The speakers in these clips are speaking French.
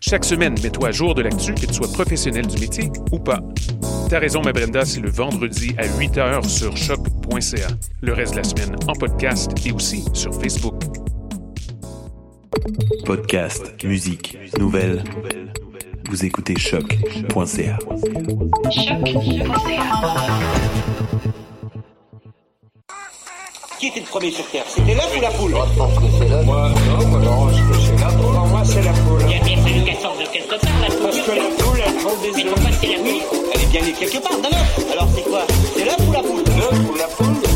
Chaque semaine, mets-toi à jour de l'actu, que tu sois professionnel du métier ou pas. T'as raison, ma Brenda, c'est le vendredi à 8h sur choc.ca. Le reste de la semaine en podcast et aussi sur Facebook. Podcast, musique, nouvelles. Vous écoutez choc.ca. Qui était le premier sur Terre? C'était l'œuf ou la poule? Moi, je pense que c'est l'œuf. Moi, non, moi, non, je pense que c'est l'œuf. C'est la poule. Il y a bien fallu qu'elle sorte de quelque part, la poule. Parce que la poule, elle prend des Mais pourquoi c'est la nuit Elle est bien née quelque part d'un œuf. Alors c'est quoi? C'est l'œuf ou la poule? L'œuf ou la poule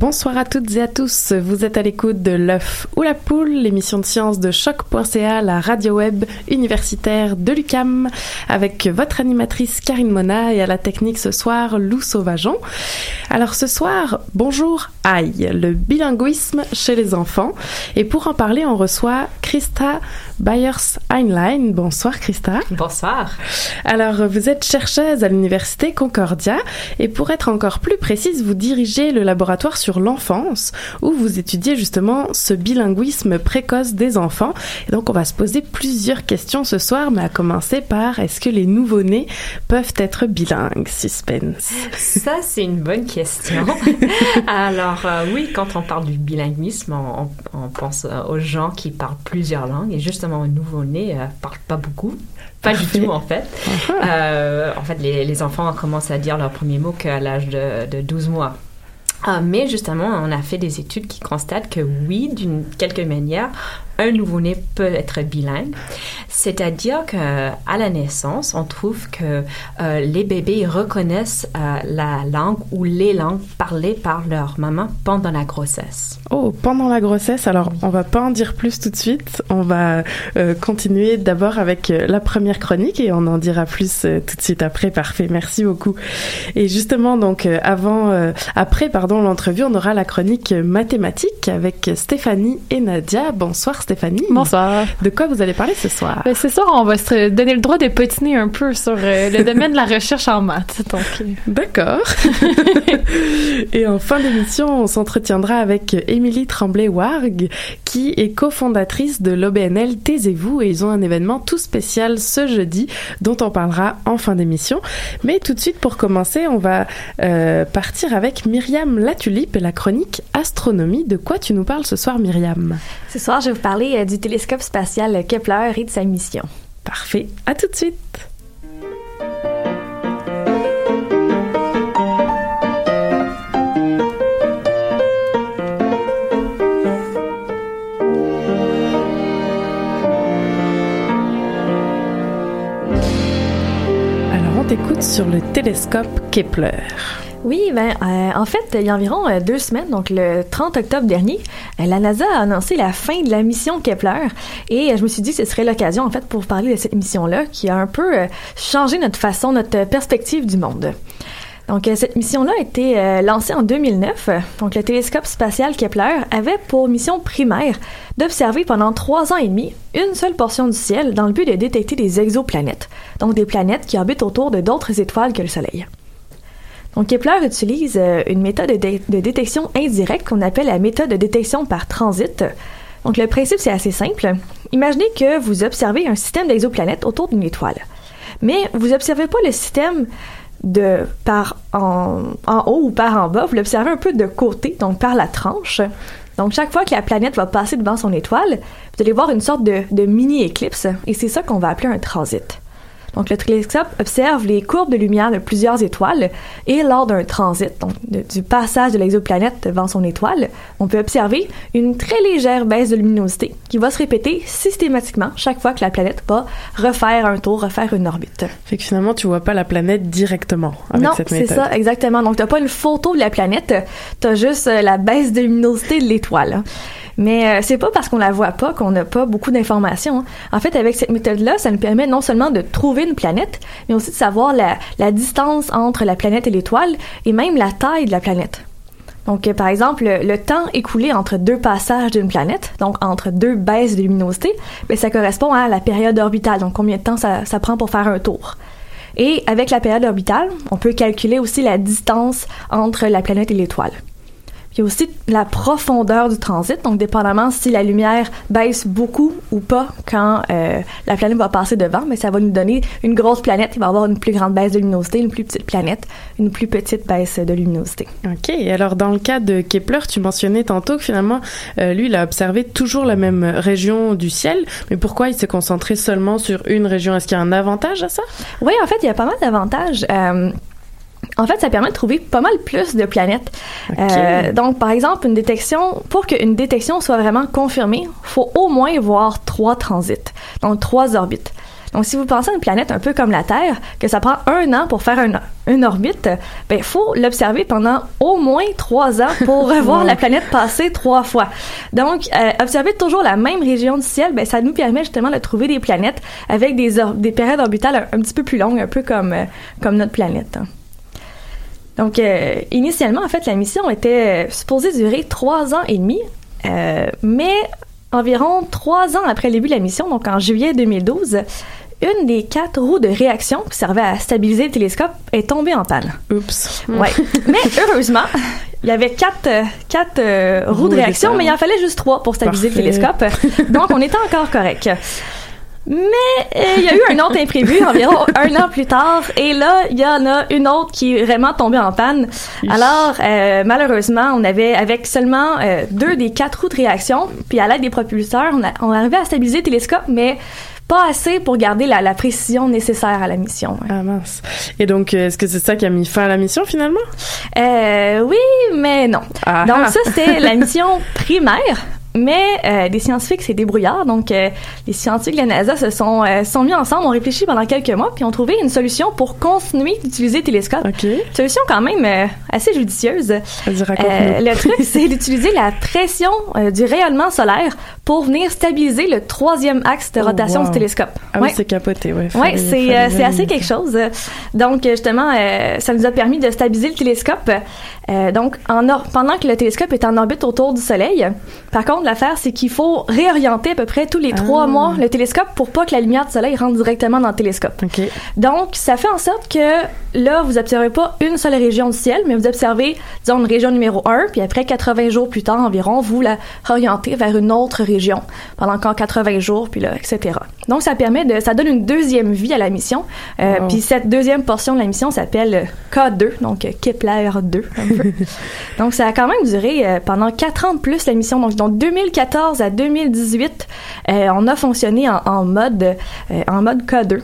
Bonsoir à toutes et à tous. Vous êtes à l'écoute de l'œuf ou la poule, l'émission de science de choc.ca, la radio web universitaire de l'UCAM, avec votre animatrice Karine Mona et à la technique ce soir Lou Sauvageon. Alors ce soir, bonjour aïe, le bilinguisme chez les enfants. Et pour en parler, on reçoit Christa Byers-Heinlein. Bonsoir Christa. Bonsoir. Alors, vous êtes chercheuse à l'université Concordia et pour être encore plus précise, vous dirigez le laboratoire sur l'enfance où vous étudiez justement ce bilinguisme précoce des enfants. Et donc, on va se poser plusieurs questions ce soir, mais à commencer par est-ce que les nouveau-nés peuvent être bilingues? Suspense? Ça, c'est une bonne question. Alors, euh, oui, quand on parle du bilinguisme, on, pense euh, aux gens qui parlent plusieurs langues et justement, un nouveau-né ne parle pas beaucoup. Pas du tout, en fait. Euh, en fait, les, les enfants commencent à dire leurs premiers mots qu'à l'âge de, de 12 mois. Ah, mais justement, on a fait des études qui constatent que oui, d'une quelque manière, un nouveau-né peut être bilingue. C'est-à-dire que à la naissance, on trouve que euh, les bébés reconnaissent euh, la langue ou les langues parlées par leur maman pendant la grossesse. Oh, pendant la grossesse, alors on va pas en dire plus tout de suite. On va euh, continuer d'abord avec la première chronique et on en dira plus tout de suite après. Parfait, merci beaucoup. Et justement, donc avant, après, pardon, l'entrevue, on aura la chronique mathématique avec Stéphanie et Nadia. Bonsoir Stéphanie. Bonsoir. De quoi vous allez parler ce soir? Ben, c'est ça, on va se donner le droit de patiner un peu sur euh, le domaine de la recherche en maths. Donc, D'accord. Et en fin d'émission, on s'entretiendra avec Émilie Tremblay-Warg, qui est cofondatrice de l'OBNL Taisez-vous, et ils ont un événement tout spécial ce jeudi, dont on parlera en fin d'émission. Mais tout de suite, pour commencer, on va euh, partir avec Myriam Latulipe et la chronique Astronomie. De quoi tu nous parles ce soir, Myriam? Ce soir, je vais vous parler euh, du télescope spatial Kepler et de sa mission. Parfait. À tout de suite. Sur le télescope Kepler. Oui, ben, euh, en fait, il y a environ euh, deux semaines, donc le 30 octobre dernier, euh, la NASA a annoncé la fin de la mission Kepler et je me suis dit que ce serait l'occasion, en fait, pour vous parler de cette mission-là qui a un peu changé notre façon, notre perspective du monde. Donc, cette mission-là a été lancée en 2009. Donc, le télescope spatial Kepler avait pour mission primaire d'observer pendant trois ans et demi une seule portion du ciel dans le but de détecter des exoplanètes, donc des planètes qui orbitent autour de d'autres étoiles que le Soleil. Donc, Kepler utilise euh, une méthode de, détection indirecte qu'on appelle la méthode de détection par transit. Donc, le principe, c'est assez simple. Imaginez que vous observez un système d'exoplanètes autour d'une étoile. Mais vous n'observez pas le système de par en, haut ou par en bas, vous l'observez un peu de côté, donc par la tranche. Donc, chaque fois que la planète va passer devant son étoile, vous allez voir une sorte de, de mini-éclipse, et c'est ça qu'on va appeler un transit. Donc, le télescope observe les courbes de lumière de plusieurs étoiles et lors d'un transit, donc du passage de l'exoplanète devant son étoile, on peut observer une très légère baisse de luminosité qui va se répéter systématiquement chaque fois que la planète va refaire un tour, refaire une orbite. Fait que finalement, tu vois pas la planète directement avec non, cette méthode. c'est ça, exactement. Donc, t'as pas une photo de la planète, t'as juste euh, la baisse de luminosité de l'étoile. Mais euh, c'est pas parce qu'on la voit pas qu'on n'a pas beaucoup d'informations. Hein. En fait, avec cette méthode-là, ça nous permet non seulement de trouver une planète, mais aussi de savoir la, distance entre la planète et l'étoile et même la taille de la planète. Donc, euh, par exemple, le, temps écoulé entre deux passages d'une planète, donc entre deux baisses de luminosité, ben, ça correspond à la période orbitale, donc combien de temps ça prend pour faire un tour. Et avec la période orbitale, on peut calculer aussi la distance entre la planète et l'étoile. Il y a aussi la profondeur du transit, donc dépendamment si la lumière baisse beaucoup ou pas quand euh, la planète va passer devant, mais ça va nous donner une grosse planète, il va avoir une plus grande baisse de luminosité, une plus petite planète, une plus petite baisse de luminosité. OK. Alors dans le cas de Kepler, tu mentionnais tantôt que finalement, euh, lui, il a observé toujours la même région du ciel, mais pourquoi il s'est concentré seulement sur une région? Est-ce qu'il y a un avantage à ça? Oui, en fait, il y a pas mal d'avantages. Euh, en fait, ça permet de trouver pas mal plus de planètes. Euh, donc, par exemple, une détection, pour qu'une détection soit vraiment confirmée, faut au moins voir trois transits, donc trois orbites. Donc, si vous pensez à une planète un peu comme la Terre, que ça prend un an pour faire une orbite, ben, il faut l'observer pendant au moins trois ans pour revoir la planète passer trois fois. Donc, euh, observer toujours la même région du ciel, ben, ça nous permet justement de trouver des planètes avec des, des périodes orbitales un, petit peu plus longues, un peu comme, euh, comme notre planète. Donc, euh, initialement, en fait, la mission était supposée durer trois ans et demi, euh, mais environ trois ans après le début de la mission, donc en juillet 2012, une des quatre roues de réaction qui servait à stabiliser le télescope est tombée en panne. Oups. Ouais. mais heureusement, il y avait quatre, euh, quatre roues de réaction, mais il en fallait juste trois pour stabiliser le télescope. Donc, on était encore correct. Mais euh, il y a eu un autre imprévu environ un an plus tard, et là, il y en a une autre qui est vraiment tombée en panne. Alors, euh, malheureusement, on avait, avec seulement euh, deux des quatre roues de réaction, puis à l'aide des propulseurs, on, a, on arrivait à stabiliser le télescope, mais pas assez pour garder la, la, précision nécessaire à la mission. Ah mince. Et donc, est-ce que c'est ça qui a mis fin à la mission finalement? Euh, oui, mais non. Ah. Donc ça, c'était la mission primaire. Mais euh, des scientifiques, c'est débrouillard. Donc, euh, les scientifiques de la NASA se sont, euh, sont mis ensemble, ont réfléchi pendant quelques mois, puis ont trouvé une solution pour continuer d'utiliser le télescope. Okay. Solution quand même euh, assez judicieuse. le truc, c'est d'utiliser la pression du rayonnement solaire pour venir stabiliser le troisième axe de Oh, rotation wow. du télescope. Ah oui, c'est capoté. Oui, Fallait- c'est euh, assez quelque chose. Donc, justement, euh, ça nous a permis de stabiliser le télescope. Euh, donc, en or- pendant que le télescope est en orbite autour du Soleil, par contre, l'affaire, c'est qu'il faut réorienter à peu près tous les trois Ah. mois le télescope pour pas que la lumière du Soleil rentre directement dans le télescope. Donc, ça fait en sorte que là, vous observez pas une seule région du ciel, mais vous observez, disons, une région numéro 1, puis après 80 jours plus tard environ, vous la réorientez vers une autre région pendant encore 80 jours, puis là, etc. Donc, ça permet de, ça donne une deuxième vie à la mission. Euh. Puis cette deuxième portion de la mission s'appelle K2, donc euh, Kepler 2. un peu. donc, ça a quand même duré euh, pendant quatre ans de plus la mission. Donc, donc 2014 à 2018, euh, on a fonctionné en, mode, euh, en mode K2.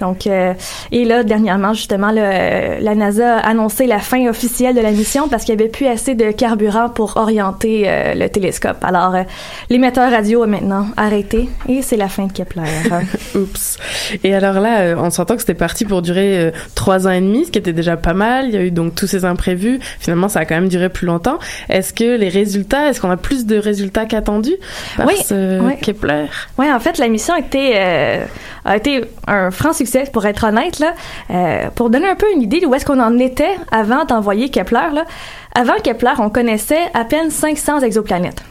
Donc, euh, et là, dernièrement, justement, le, la NASA a annoncé la fin officielle de la mission parce qu'il n'y avait plus assez de carburant pour orienter euh, le télescope. Alors, euh, l'émetteur radio est maintenant arrêté et c'est la fin de Kepler. Oups. Et alors là, euh, on s'entend que c'était parti pour durer euh, trois ans et demi, ce qui était déjà pas mal. Il y a eu donc tous ces imprévus. Finalement, ça a quand même duré plus longtemps. Est-ce que les résultats, est-ce qu'on a plus de résultats qu'attendus par Oui, ce oui. Kepler? Oui, en fait, la mission été, euh, a été un franc succès, pour être honnête. Là. Euh, pour donner un peu une idée de où est-ce qu'on en était avant d'envoyer Kepler, là. avant Kepler, on connaissait à peine 500 exoplanètes.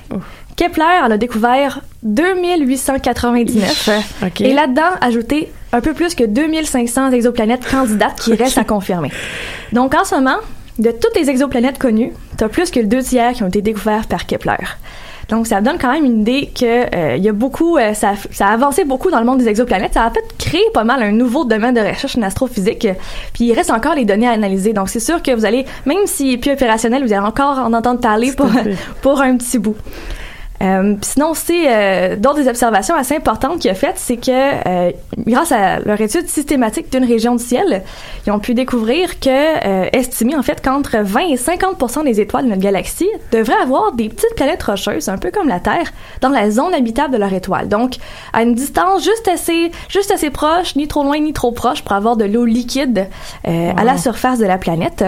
Kepler en a découvert 2899 Ok. et là-dedans ajouté un peu plus que 2500 exoplanètes candidates qui restent à confirmer. Donc en ce moment, de toutes les exoplanètes connues, t'as plus que le deux tiers qui ont été découverts par Kepler. Donc, ça donne quand même une idée que euh, il y a beaucoup, euh, ça, ça a avancé beaucoup dans le monde des exoplanètes. Ça a fait créé pas mal un nouveau domaine de recherche en astrophysique. Puis il reste encore les données à analyser. Donc, c'est sûr que vous allez, même s'il est plus opérationnel, vous allez encore en entendre parler pour, pour un petit bout. Euh, sinon aussi, euh, d'autres des observations assez importantes qu'il a faites, c'est que euh, grâce à leur étude systématique d'une région du ciel, ils ont pu découvrir que, euh, estimer en fait qu'entre 20 et 50% des étoiles de notre galaxie devraient avoir des petites planètes rocheuses, un peu comme la Terre, dans la zone habitable de leur étoile. Donc, à une distance juste assez, juste assez proche, ni trop loin ni trop proche, pour avoir de l'eau liquide euh, à la surface de la planète.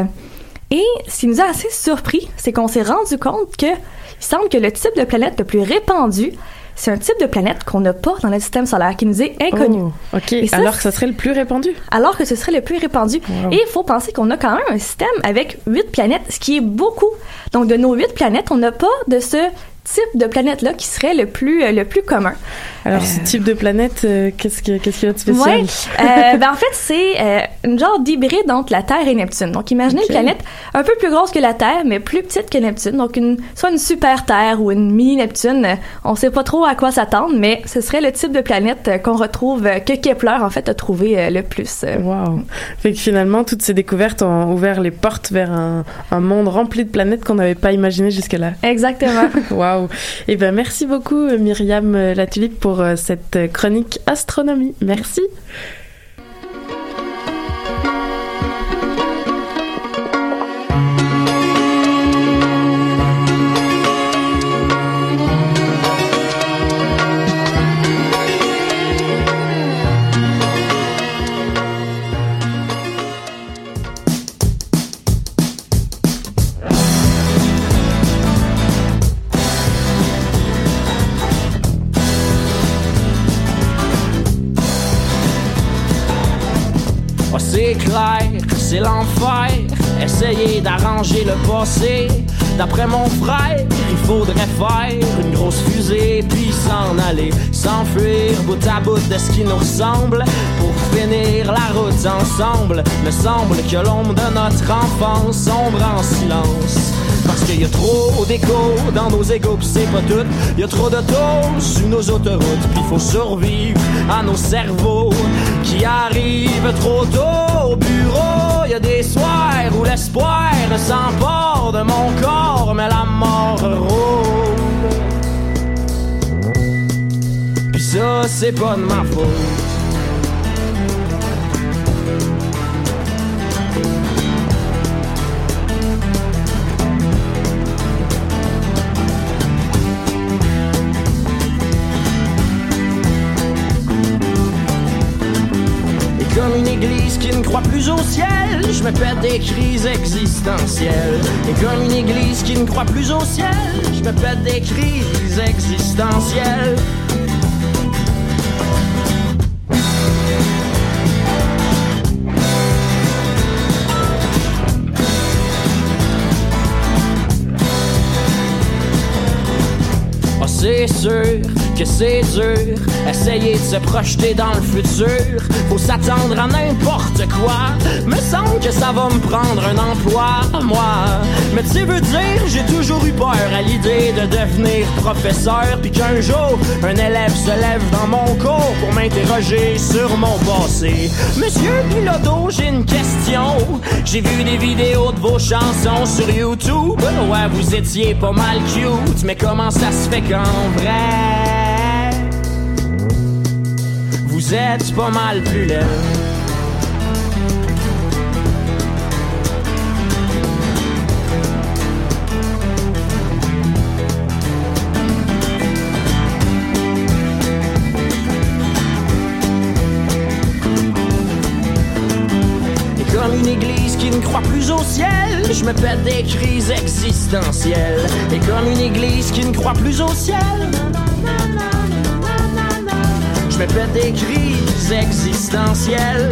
Et ce qui nous a assez surpris, c'est qu'on s'est rendu compte que il semble que le type de planète le plus répandu, c'est un type de planète qu'on n'a pas dans notre système solaire, qui nous est inconnu. Oh, ok. Et ça, alors que ça serait le plus répandu? Alors que ce serait le plus répandu. Wow. Et il faut penser qu'on a quand même un système avec huit planètes, ce qui est beaucoup. Donc, de nos huit planètes, on n'a pas de ce type de planète-là qui serait le plus, euh, le plus commun. Alors, ce type de planète, euh, qu'est-ce qu'il qu'est-ce qu'il y a de spécial? Ouais. Euh, ben en fait, c'est euh, une genre d'hybride entre la Terre et Neptune. Donc, imaginez une planète un peu plus grosse que la Terre, mais plus petite que Neptune. Donc, une, soit une super Terre ou une mini Neptune. Euh, On sait pas trop à quoi s'attendre, mais ce serait le type de planète euh, qu'on retrouve, euh, que Kepler, en fait, a trouvé euh, le plus. euh. Wow. Fait que finalement, toutes ces découvertes ont ouvert les portes vers un, un monde rempli de planètes qu'on n'avait pas imaginé jusque-là. Exactement. Eh ben, merci beaucoup, euh, Myriam euh, Latulipe, pour euh, cette chronique astronomie. Merci. Essayer d'arranger le passé. D'après mon frère, il faudrait faire une grosse fusée puis s'en aller, s'enfuir bout à bout de ce qui nous ressemble pour finir la route ensemble. Me semble que l'ombre de notre enfance sombre en silence. Parce qu'il y a trop d'écho dans nos égaux, c'est pas tout. Il y a trop de taux sur nos autoroutes, puis faut survivre à nos cerveaux qui arrivent trop tôt au bureau. Y a des soirs où l'espoir s'empare de mon corps, mais la mort rôde. Puis ça, c'est pas de ma faute. Comme une église qui ne croit plus au ciel, je me pète des crises existentielles. Et comme une église qui ne croit plus au ciel, je me pète des crises existentielles. Ah, c'est sûr que c'est dur. Essayer de se projeter dans le futur. Faut s'attendre à n'importe quoi. Me semble que ça va me prendre un emploi, moi. Mais tu veux dire, j'ai toujours eu peur à l'idée de devenir professeur. Puis qu'un jour, un élève se lève dans mon cours pour m'interroger sur mon passé. Monsieur Piloto, j'ai une question. J'ai vu des vidéos de vos chansons sur YouTube. Ouais, vous étiez pas mal cute. Mais comment ça se fait qu'en vrai, vous êtes pas mal plus laid. une église qui ne croit plus au ciel, je me pète des crises existentielles. Et comme une église qui ne croit plus au ciel, je me pète des crises existentielles.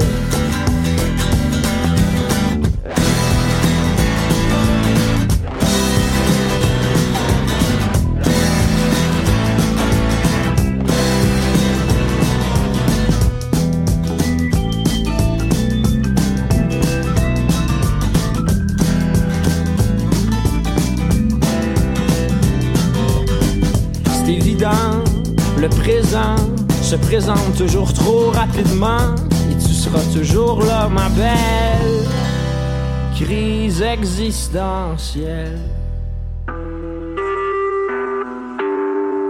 Se présente toujours trop rapidement et tu seras toujours là, ma belle. Crise existentielle.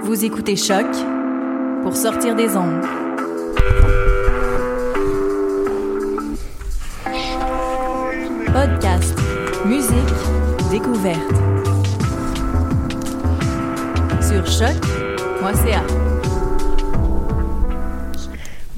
Vous écoutez Choc pour sortir des ondes. Podcast, musique, découverte. Sur choc.ca.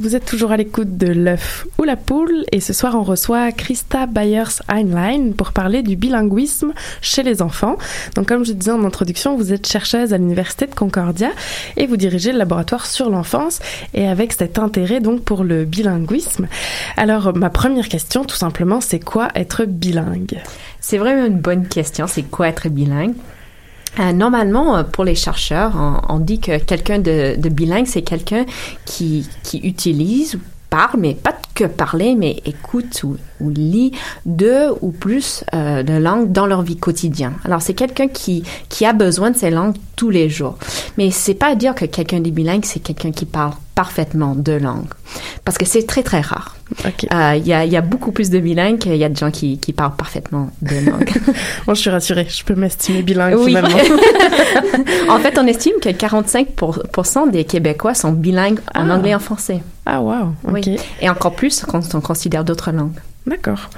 Vous êtes toujours à l'écoute de l'œuf ou la poule et ce soir on reçoit Christa Byers-Heinlein pour parler du bilinguisme chez les enfants. Donc comme je disais en introduction, vous êtes chercheuse à l'université de Concordia et vous dirigez le laboratoire sur l'enfance et avec cet intérêt donc pour le bilinguisme. Alors ma première question tout simplement, c'est quoi être bilingue? C'est vraiment une bonne question, c'est quoi être bilingue? Euh, normalement, euh, pour les chercheurs, on, dit que quelqu'un de, de bilingue, c'est quelqu'un qui, qui utilise ou parle, mais pas que parler, mais écoute ou, ou lit deux ou plus euh, de langues dans leur vie quotidienne. Alors, c'est quelqu'un qui, qui a besoin de ces langues tous les jours. Mais c'est pas à dire que quelqu'un de bilingue, c'est quelqu'un qui parle parfaitement deux langues. Parce que c'est très, très rare. Euh, Il y, a, il y a beaucoup plus de bilingues qu'il y a de gens qui, qui parlent parfaitement deux langues. Bon, je suis rassurée, je peux m'estimer bilingue Oui. finalement. en fait, on estime que 45% des Québécois sont bilingues en Ah. anglais et en français. Ah wow. Oui. Et encore plus quand on considère d'autres langues. D'accord.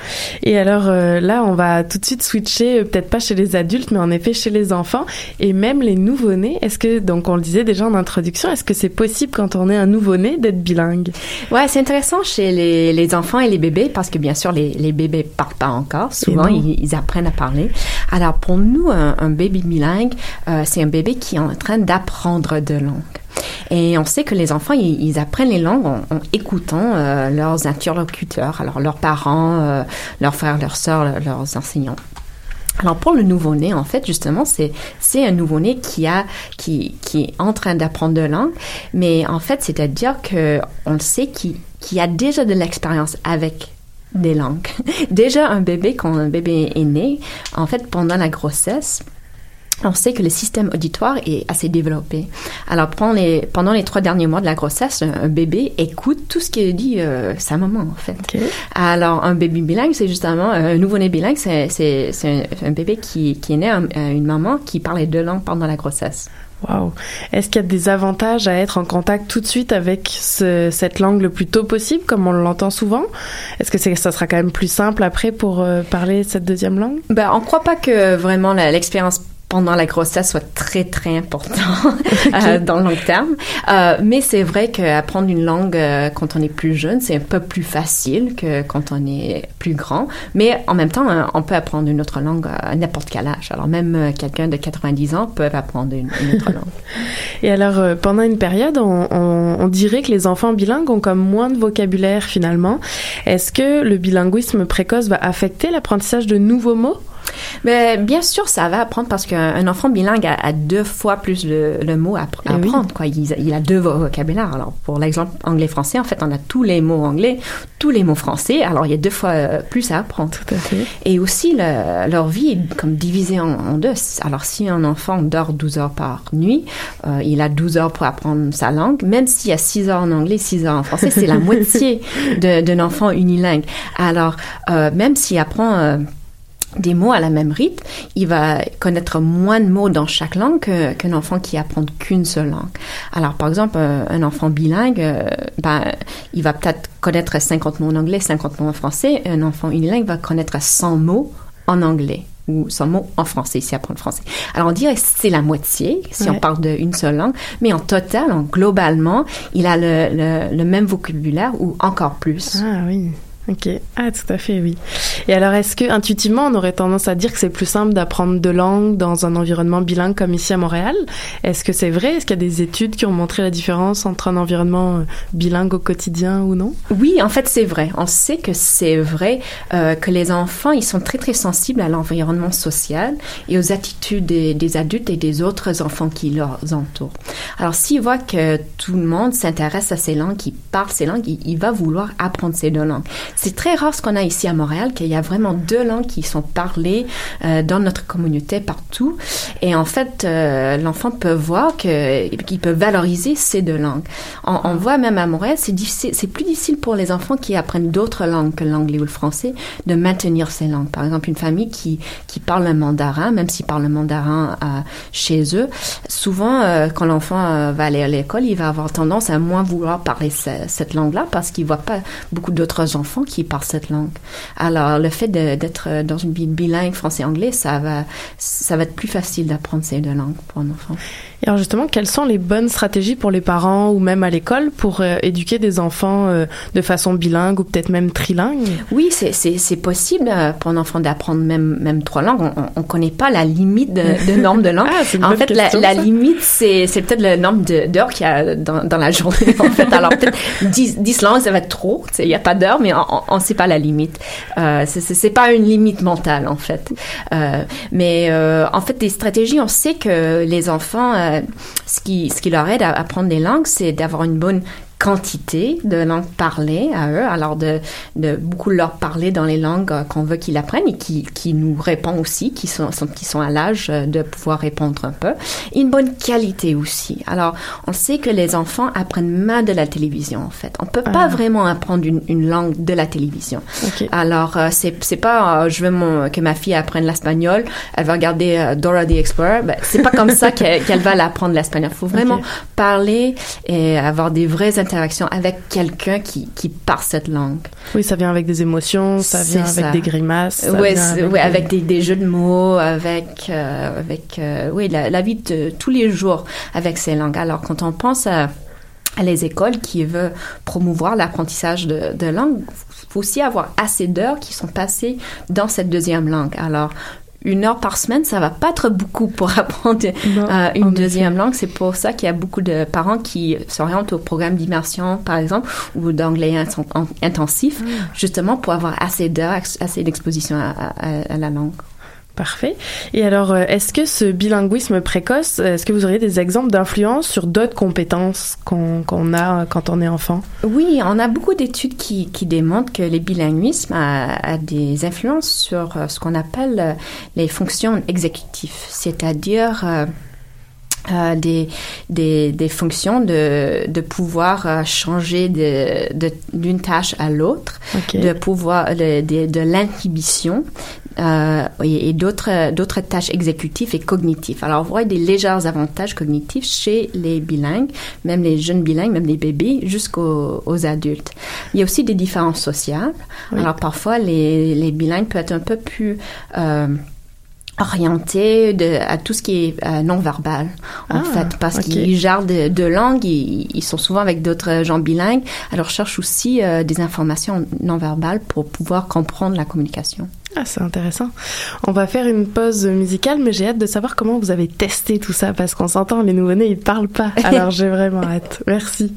Et alors euh, là, on va tout de suite switcher, euh, peut-être pas chez les adultes, mais en effet chez les enfants et même les nouveau-nés. Est-ce que, donc on le disait déjà en introduction, est-ce que c'est possible quand on est un nouveau-né d'être bilingue? Ouais, c'est intéressant chez les, les enfants et les bébés parce que bien sûr, les, les bébés parlent pas encore. Souvent, ils, ils apprennent à parler. Alors, pour nous, un, un bébé bilingue, euh, c'est un bébé qui est en train d'apprendre de langues. Et on sait que les enfants, ils, apprennent les langues en, écoutant euh, leurs interlocuteurs, alors leurs parents, euh, leurs frères, leurs sœurs, le- leurs enseignants. Alors pour le nouveau-né, en fait, justement, c'est un nouveau-né qui qui qui est en train d'apprendre de langue, mais en fait, c'est-à-dire que on le sait qui qui a déjà de l'expérience avec des langues. déjà un bébé quand un bébé est né, en fait, pendant la grossesse, on sait que le système auditoire est assez développé. Alors, pendant les, pendant les trois derniers mois de la grossesse, un, un bébé écoute tout ce que dit euh, sa maman, en fait. Alors, un bébé bilingue, c'est justement, un nouveau-né bilingue, c'est, c'est, c'est un, un bébé qui, qui est né à à une maman qui parlait deux langues pendant la grossesse. Waouh. Est-ce qu'il y a des avantages à être en contact tout de suite avec ce- cette langue le plus tôt possible, comme on l'entend souvent? Est-ce que c'est, ça sera quand même plus simple après pour euh, parler cette deuxième langue? Ben, on croit pas que vraiment la- l'expérience pendant la grossesse soit très très important euh, dans le long terme. Euh, mais c'est vrai qu'apprendre une langue euh, quand on est plus jeune, c'est un peu plus facile que quand on est plus grand. Mais en même temps, hein, on peut apprendre une autre langue à n'importe quel âge. Alors même euh, quelqu'un de 90 ans peut apprendre une, une autre langue. Et alors, pendant une période, on, on- on dirait que les enfants bilingues ont comme moins de vocabulaire finalement. Est-ce que le bilinguisme précoce va affecter l'apprentissage de nouveaux mots? Mais bien sûr, ça va apprendre parce qu'un un enfant bilingue a, a deux fois plus le, le mot à, appr- à Eh oui. apprendre. Quoi. Il, il a deux vo- vocabulaires. Alors, pour l'exemple anglais-français, en fait, on a tous les mots anglais, tous les mots français. Alors, il y a deux fois euh, plus à apprendre. Tout à fait. Et aussi, le- leur vie est comme divisée en, en deux. Alors, si un enfant dort 12 heures par nuit, euh, il a 12 heures pour apprendre sa langue. Même s'il y a 6 heures en anglais, 6 heures en français, c'est la moitié d'un enfant unilingue. Alors, euh, même s'il apprend... euh, des mots à la même rythme, il va connaître moins de mots dans chaque langue qu'un enfant qui apprend qu'une seule langue. Alors, par exemple, un, un enfant bilingue, euh, ben, il va peut-être connaître 50 mots en anglais, 50 mots en français. Un enfant unilingue va connaître 100 mots en anglais ou 100 mots en français s'il apprend le français. Alors, on dirait que c'est la moitié si on parle d'une seule langue, mais en total, en- globalement, il a le, le- le même vocabulaire ou encore plus. Ah oui. Ok, ah tout à fait, oui. Et alors, est-ce que intuitivement, on aurait tendance à dire que c'est plus simple d'apprendre deux langues dans un environnement bilingue comme ici à Montréal? Est-ce que c'est vrai? Est-ce qu'il y a des études qui ont montré la différence entre un environnement euh, bilingue au quotidien ou non? Oui, en fait, c'est vrai. On sait que c'est vrai euh, que les enfants, ils sont très très sensibles à l'environnement social et aux attitudes des, adultes et des autres enfants qui leur entourent. Alors, s'ils voient que tout le monde s'intéresse à ces langues, qui parle ces langues, il, il va vouloir apprendre ces deux langues. C'est très rare ce qu'on a ici à Montréal, qu'il y a vraiment deux langues qui sont parlées euh, dans notre communauté partout. Et en fait, euh, l'enfant peut voir qu'il peut valoriser ces deux langues. On, on voit même à Montréal, c'est plus difficile pour les enfants qui apprennent d'autres langues que l'anglais ou le français de maintenir ces langues. Par exemple, une famille qui qui parle le mandarin, même s'ils parlent le mandarin euh, chez eux, souvent euh, quand l'enfant euh, va aller à l'école, il va avoir tendance à moins vouloir parler ce, cette langue-là parce qu'il voit pas beaucoup d'autres enfants qui parlent cette langue. Alors, le fait d'être dans une bilingue français-anglais, ça va, ça va être plus facile d'apprendre ces deux langues pour un enfant. Et alors justement, quelles sont les bonnes stratégies pour les parents ou même à l'école pour euh, éduquer des enfants euh, de façon bilingue ou peut-être même trilingue? Oui, c'est possible euh, pour un enfant d'apprendre même, même trois langues. On ne connaît pas la limite de, de nombre de langues. ah, en fait, question, la, la limite, c'est peut-être le nombre d'heures qu'il y a dans, dans, la journée. En fait, alors peut-être 10, 10, langues, ça va être trop. Il n'y a pas d'heures, mais on ne sait pas la limite. Euh, c'est pas une limite mentale, en fait. Euh, mais euh, en fait, des stratégies, on sait que les enfants ce qui, ce qui leur aide à apprendre des langues, c'est d'avoir une bonne quantité de langues parlées à eux, alors de, de beaucoup leur parler dans les langues euh, qu'on veut qu'ils apprennent et qui, qui nous répondent aussi, qui sont, sont qui sont à l'âge de pouvoir répondre un peu. Et une bonne qualité aussi. Alors, on sait que les enfants apprennent mal de la télévision, en fait. On peut pas Ah. vraiment apprendre une, une langue de la télévision. Ok. Alors, euh, c'est, c'est pas, euh, je veux mon, que ma fille apprenne l'espagnol, elle va regarder euh, Dora the Explorer. Ben, c'est pas comme ça qu'elle, qu'elle va l'apprendre l'espagnol. Il faut vraiment parler et avoir des vraies interactions avec quelqu'un qui, qui parle cette langue. Oui, ça vient avec des émotions, ça vient avec ça. des grimaces. ça Ouais, vient avec des- avec des, des jeux de mots, avec, euh, avec euh, oui, la, la vie de tous les jours avec ces langues. Alors, quand on pense à, à les écoles qui veulent promouvoir l'apprentissage de, de langue, faut aussi avoir assez d'heures qui sont passées dans cette deuxième langue. Alors, une heure par semaine, ça va pas être beaucoup pour apprendre Non, euh, une deuxième langue. C'est pour ça qu'il y a beaucoup de parents qui s'orientent au programme d'immersion, par exemple, ou d'anglais int- en- intensif, Ah. justement pour avoir assez d'heures, assez d'exposition à, à- à la langue. Parfait. Et alors, euh, est-ce que ce bilinguisme précoce, est-ce que vous auriez des exemples d'influence sur d'autres compétences qu'on a euh, quand on est enfant? Oui, on a beaucoup d'études qui, démontrent que le bilinguisme a, des influences sur euh, ce qu'on appelle les fonctions exécutives, c'est-à-dire euh, euh, des, des, des fonctions de, de pouvoir euh, changer de- de- d'une tâche à l'autre, Ok. de pouvoir de, de, de l'inhibition euh, et, et d'autres d'autres tâches exécutives et cognitives. Alors, on voit des légers avantages cognitifs chez les bilingues, même les jeunes bilingues, même les bébés, jusqu'aux aux adultes. Il y a aussi des différences sociales. Oui. Alors, parfois, les, les bilingues peuvent être un peu plus... Orientés de, à tout ce qui est euh, non-verbal, en Ah, fait, parce qu'ils gèrent de, de langues, ils, ils sont souvent avec d'autres gens bilingues, alors cherchent aussi euh, des informations non-verbales pour pouvoir comprendre la communication. Ah, c'est intéressant. On va faire une pause musicale, mais j'ai hâte de savoir comment vous avez testé tout ça, parce qu'on s'entend, les nouveau-nés, ils parlent pas. Alors, j'ai vraiment hâte. Merci.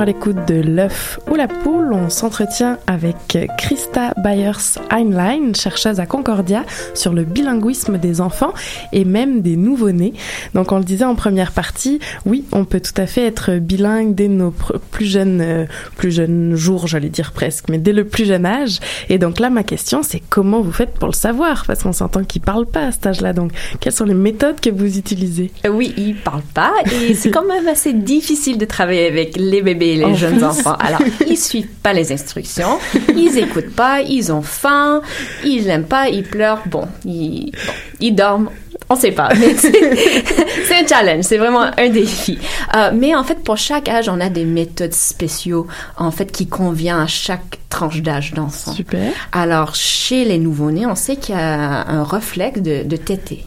À l'écoute de l'œuf ou la poule. On s'entretient avec Christa Byers-Heinlein, chercheuse à Concordia sur le bilinguisme des enfants et même des nouveau-nés. Donc, on le disait en première partie, oui, on peut tout à fait être bilingue dès nos plus jeunes, euh, plus jeunes jours, j'allais dire presque, mais dès le plus jeune âge. Et donc là, ma question, c'est comment vous faites pour le savoir? Parce qu'on s'entend qu'ils parlent pas à cet âge-là. Donc, quelles sont les méthodes que vous utilisez? Oui, ils parlent pas et c'est quand même assez difficile de travailler avec les bébés les En jeunes plus. enfants. Alors, ils suivent pas les instructions, ils écoutent pas, ils ont faim, ils aiment pas, ils pleurent. Bon, ils, bon, ils dorment. On sait pas, mais c'est un challenge, c'est vraiment un défi. Euh, mais en fait, pour chaque âge, on a des méthodes spéciaux, en fait, qui conviennent à chaque tranche d'âge d'enfant. Super. Alors, chez les nouveau-nés, on sait qu'il y a un réflexe de, de téter.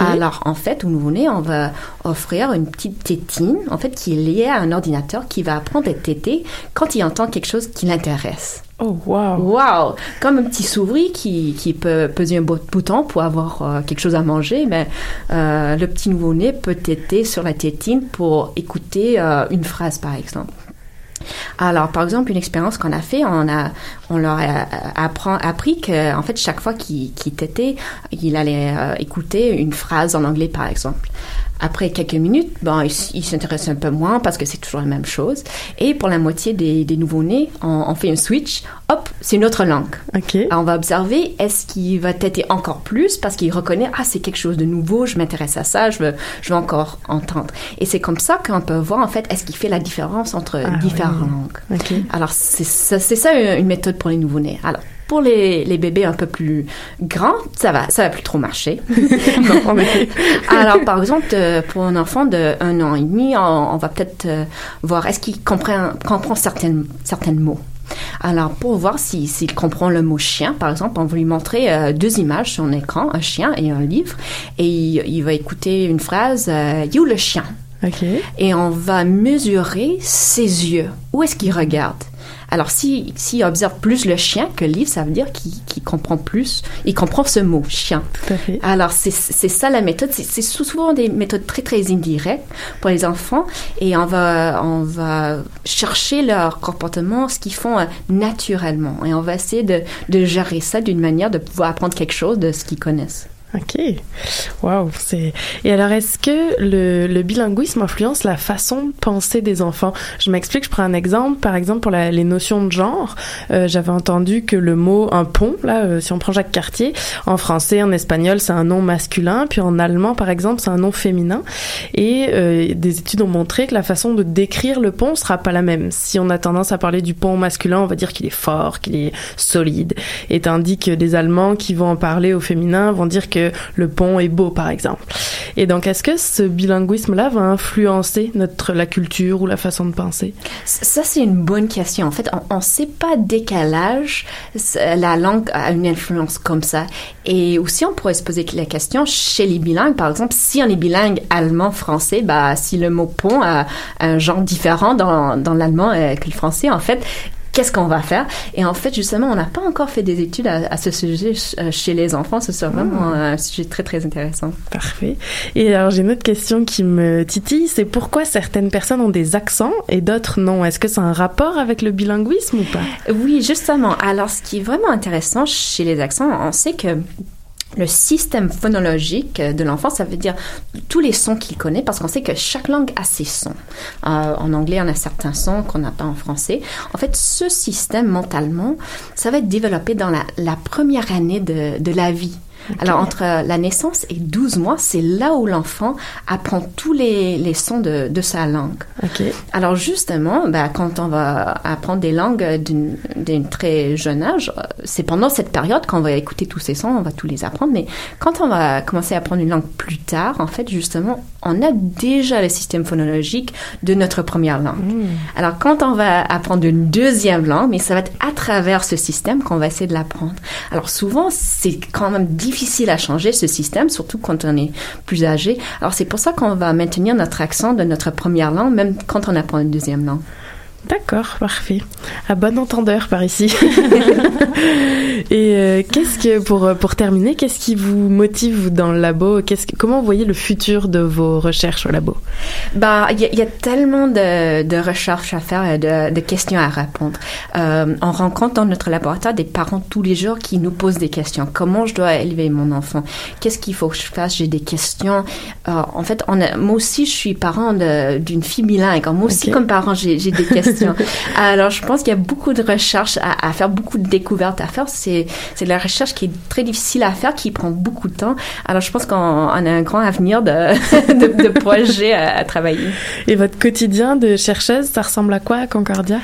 Alors, en fait, au nouveau-né, on va offrir une petite tétine, en fait, qui est liée à un ordinateur qui va apprendre à téter quand il entend quelque chose qui l'intéresse. Oh, wow. Wow! Comme un petit souris qui, qui peut peser un bouton pour avoir euh, quelque chose à manger, mais euh, le petit nouveau-né peut téter sur la tétine pour écouter euh, une phrase, par exemple. Alors, par exemple, une expérience qu'on a fait, on a, on leur a apprend, appris que, en fait, chaque fois qu'il qu'il tétait, il allait euh, écouter une phrase en anglais, par exemple. Après quelques minutes, bon, il, s- il s'intéresse un peu moins parce que c'est toujours la même chose. Et pour la moitié des, des nouveaux-nés, on, on fait un switch. Hop, c'est une autre langue. Ok. Alors, on va observer, est-ce qu'il va têter encore plus parce qu'il reconnaît, ah, c'est quelque chose de nouveau, je m'intéresse à ça, je veux, je veux encore entendre. Et c'est comme ça qu'on peut voir, en fait, est-ce qu'il fait la différence entre Ah différentes oui. langues. Ok. Alors, c'est ça, ça une méthode pour les nouveau-nés. Alors, pour les, les bébés un peu plus grands, ça va, ça va plus trop marcher. Non. Alors, par exemple, euh, pour un enfant de un an et demi, on, on va peut-être euh, voir est-ce qu'il comprend, comprend certaines, certains mots. Alors, pour voir si- s'il comprend le mot chien, par exemple, on va lui montrer euh, deux images sur un écran, un chien et un livre, et il, il va écouter une phrase euh, You le chien. Ok. Et on va mesurer ses yeux. Où est-ce qu'il regarde? Alors, s'il si, observe plus le chien que le livre, ça veut dire qu'il comprend plus, il comprend ce mot, chien. Tout à fait. Alors, c'est c'est ça la méthode. C'est c'est sou- souvent des méthodes très, très indirectes pour les enfants. Et on va, on va chercher leur comportement, ce qu'ils font euh, naturellement. Et on va essayer de, de gérer ça d'une manière de pouvoir apprendre quelque chose de ce qu'ils connaissent. Ok. Wow. C'est. Et alors, est-ce que le, le bilinguisme influence la façon de penser des enfants? Je m'explique. Je prends un exemple. Par exemple, pour la- les notions de genre, euh, j'avais entendu que le mot un pont, là, euh, si on prend Jacques Cartier, en français, en espagnol, c'est un nom masculin, puis en allemand, par exemple, c'est un nom féminin. Et euh, des études ont montré que la façon de décrire le pont sera pas la même. Si on a tendance à parler du pont masculin, on va dire qu'il est fort, qu'il est solide, et tandis que des Allemands qui vont en parler au féminin vont dire que le pont est beau, par exemple. Et donc, est-ce que ce bilinguisme-là va influencer notre la culture ou la façon de penser? Ça, c'est une bonne question. En fait, on ne sait pas dès la langue a une influence comme ça. Et aussi, on pourrait se poser la question chez les bilingues, par exemple, si on est bilingue allemand-français, bah, si le mot pont a un genre différent dans, dans l'allemand euh, que le français, en fait, qu'est-ce qu'on va faire Et en fait, justement, on n'a pas encore fait des études à, à ce sujet euh, chez les enfants. Ce serait vraiment un sujet très, très intéressant. Parfait. Et alors, j'ai une autre question qui me titille, c'est pourquoi certaines personnes ont des accents et d'autres non? Est-ce que c'est un rapport avec le bilinguisme ou pas? Oui, justement. Alors, ce qui est vraiment intéressant chez les accents, on sait que le système phonologique de l'enfant, ça veut dire tous les sons qu'il connaît, parce qu'on sait que chaque langue a ses sons. Euh, en anglais, on a certains sons qu'on n'a pas en français. En fait, ce système mentalement, ça va être développé dans la, première année de la vie. Alors, entre la naissance et 12 mois, c'est là où l'enfant apprend tous les, les sons de, de sa langue. Ok. Alors, justement, ben, quand on va apprendre des langues d'une d'un très jeune âge, euh, c'est pendant cette période qu'on va écouter tous ces sons, on va tous les apprendre. Mais quand on va commencer à apprendre une langue plus tard, en fait, justement, on a déjà le système phonologique de notre première langue. Alors, quand on va apprendre une deuxième langue, mais ça va être à travers ce système qu'on va essayer de l'apprendre. Alors, souvent, c'est quand même difficile à changer ce système, surtout quand on est plus âgé. Alors, c'est pour ça qu'on va maintenir notre accent de notre première langue, même quand on apprend une deuxième langue. D'accord, parfait. À bon entendeur par ici. Et euh, qu'est-ce que pour pour terminer, qu'est-ce qui vous motive dans le labo? Qu'est-ce que, comment vous voyez le futur de vos recherches au labo? Bah, il y, a- il y a tellement de, de recherches à faire et de, de questions à répondre. Euh, on rencontre dans notre laboratoire des parents tous les jours qui nous posent des questions. Comment je dois élever mon enfant? Qu'est-ce qu'il faut que je fasse? J'ai des questions. Euh, en fait, on a, moi aussi, je suis parent de- d'une fille bilingue. Moi aussi, comme parent, j'ai j'ai des questions. Alors, je pense qu'il y a beaucoup de recherches à, à faire, beaucoup de découvertes à faire. C'est c'est de la recherche qui est très difficile à faire, qui prend beaucoup de temps. Alors, je pense qu'on on a un grand avenir de, de, de projets à, à travailler. Et votre quotidien de chercheuse, ça ressemble à quoi à Concordia?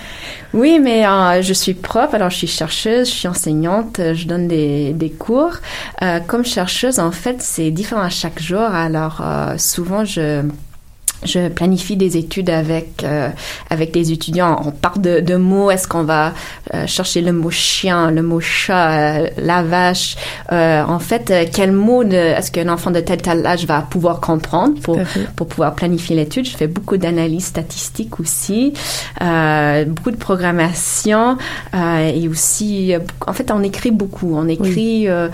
Oui, mais euh, je suis prof, alors je suis chercheuse, je suis enseignante, euh, je donne des, des cours. Euh, comme chercheuse, en fait, c'est différent à chaque jour. Alors, euh, souvent, je je planifie des études avec euh, avec des étudiants. On part de, de mots. Est-ce qu'on va euh, chercher le mot chien, le mot chat, euh, la vache? Euh, En fait, euh, quel mot est-ce qu'un enfant de tel tel âge va pouvoir comprendre pour pour pouvoir planifier l'étude? Je fais beaucoup d'analyses statistiques aussi, euh, beaucoup de programmation euh, et aussi, euh, en fait, on écrit beaucoup. On écrit euh,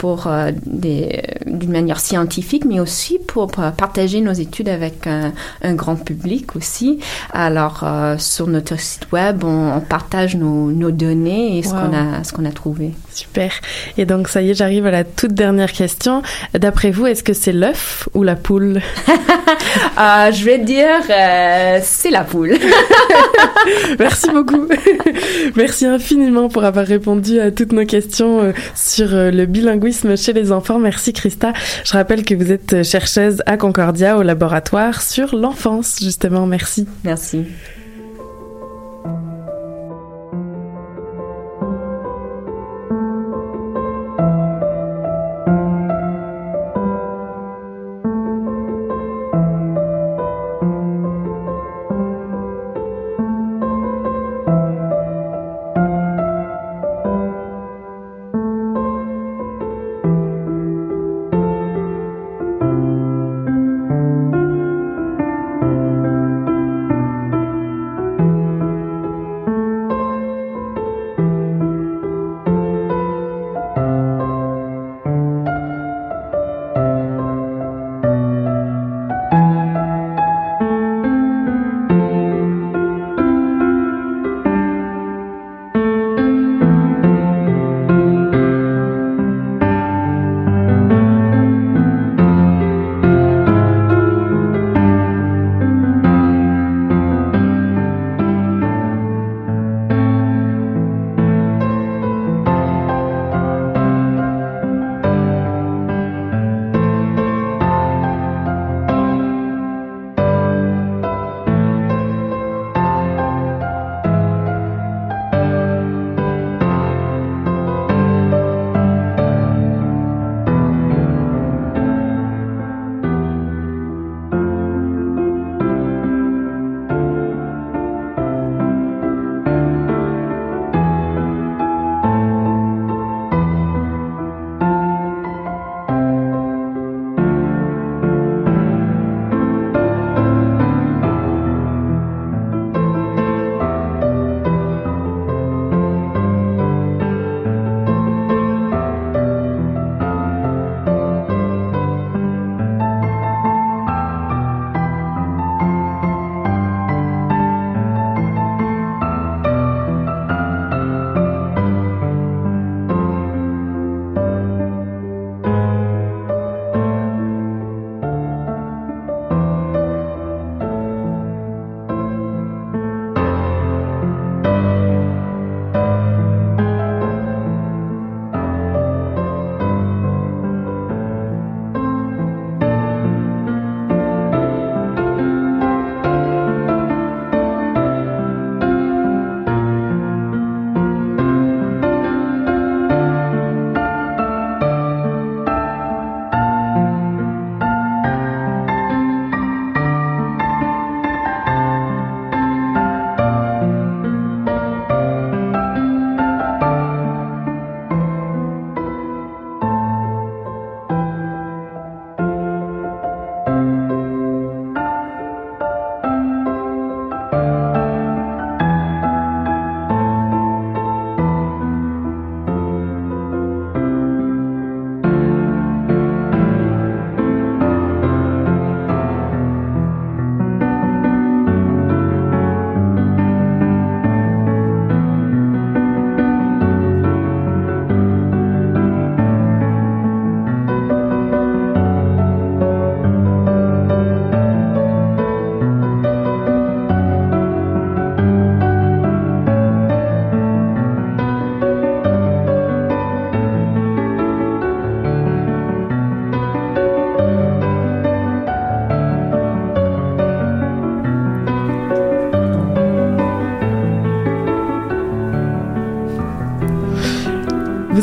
pour euh, d'une manière scientifique, mais aussi pour, pour partager nos études avec un, un grand public aussi. Alors, euh, sur notre site web, on, on partage nos, nos données et ce Wow. qu'on a, ce qu'on a trouvé. Super. Et donc ça y est, j'arrive à la toute dernière question. D'après vous, est-ce que c'est l'œuf ou la poule? Euh, je vais dire, c'est la poule. Merci beaucoup. Merci infiniment pour avoir répondu à toutes nos questions sur le bilinguisme chez les enfants. Merci Christa. Je rappelle que vous êtes chercheuse à Concordia au laboratoire sur l'enfance, justement. Merci. Merci.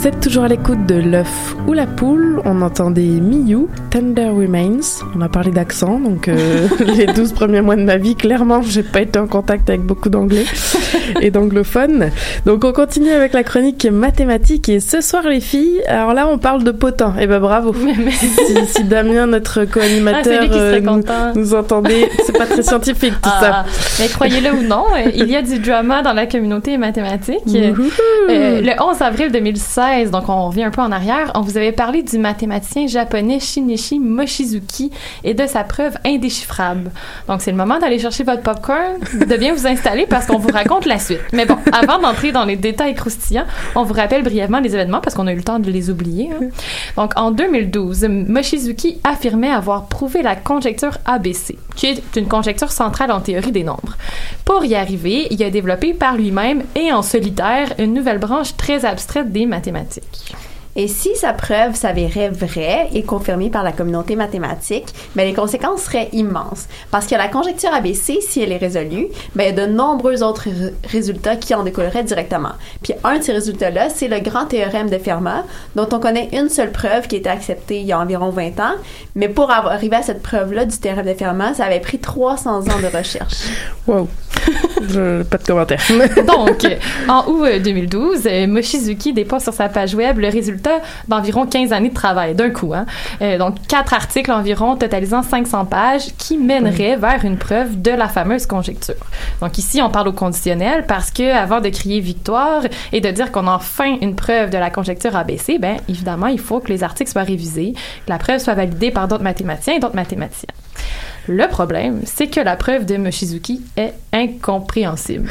Vous êtes toujours à l'écoute de l'œuf ou la poule. On entendait Miyu, Tender Remains. On a parlé d'accent, donc euh, les 12 premiers mois de ma vie, clairement, j'ai pas été en contact avec beaucoup d'anglais et d'anglophones. Donc on continue avec la chronique mathématiques et ce soir les filles, alors là on parle de potin. Et ben bravo. si, si Damien, notre co-animateur, Ah, euh, nous, nous entendait, c'est pas très scientifique tout Ah, ça. mais croyez-le ou non, euh, il y a du drama dans la communauté mathématique. Euh, le 11 avril 2016, donc on revient un peu en arrière, on vous avait parlé du mathématicien japonais Shinichi Mochizuki et de sa preuve indéchiffrable. Donc c'est le moment d'aller chercher votre popcorn, de bien vous installer parce qu'on vous raconte la suite. Mais bon, avant d'entrer dans les détails croustillants, on vous rappelle brièvement les événements parce qu'on a eu le temps de les oublier. hein. Donc en 2012, Mochizuki affirmait avoir prouvé la conjecture ABC, qui est une conjecture centrale en théorie des nombres. Pour y arriver, il a développé par lui-même et en solitaire une nouvelle branche très abstraite des mathématiques. Et si sa preuve s'avérait vraie et confirmée par la communauté mathématique, ben les conséquences seraient immenses. Parce que la conjecture ABC, si elle est résolue, ben il y a de nombreux autres ré- résultats qui en découleraient directement. Puis un de ces résultats-là, c'est le grand théorème de Fermat, dont on connaît une seule preuve qui a été acceptée il y a environ 20 ans. Mais pour avoir- arriver à cette preuve-là du théorème de Fermat, ça avait pris 300 ans de recherche. Wow. Je- pas de commentaire. Donc, euh, en août euh, 2012, euh, Mochizuki dépose sur sa page web le résultat d'environ 15 années de travail, d'un coup. Hein. Euh, donc, quatre articles environ totalisant 500 pages qui mèneraient vers une preuve de la fameuse conjecture. Donc, ici, on parle au conditionnel parce que avant de crier victoire et de dire qu'on a enfin une preuve de la conjecture ABC, ben, évidemment, il faut que les articles soient révisés, que la preuve soit validée par d'autres mathématiciens et d'autres mathématiciens. Le problème, c'est que la preuve de Mochizuki est incompréhensible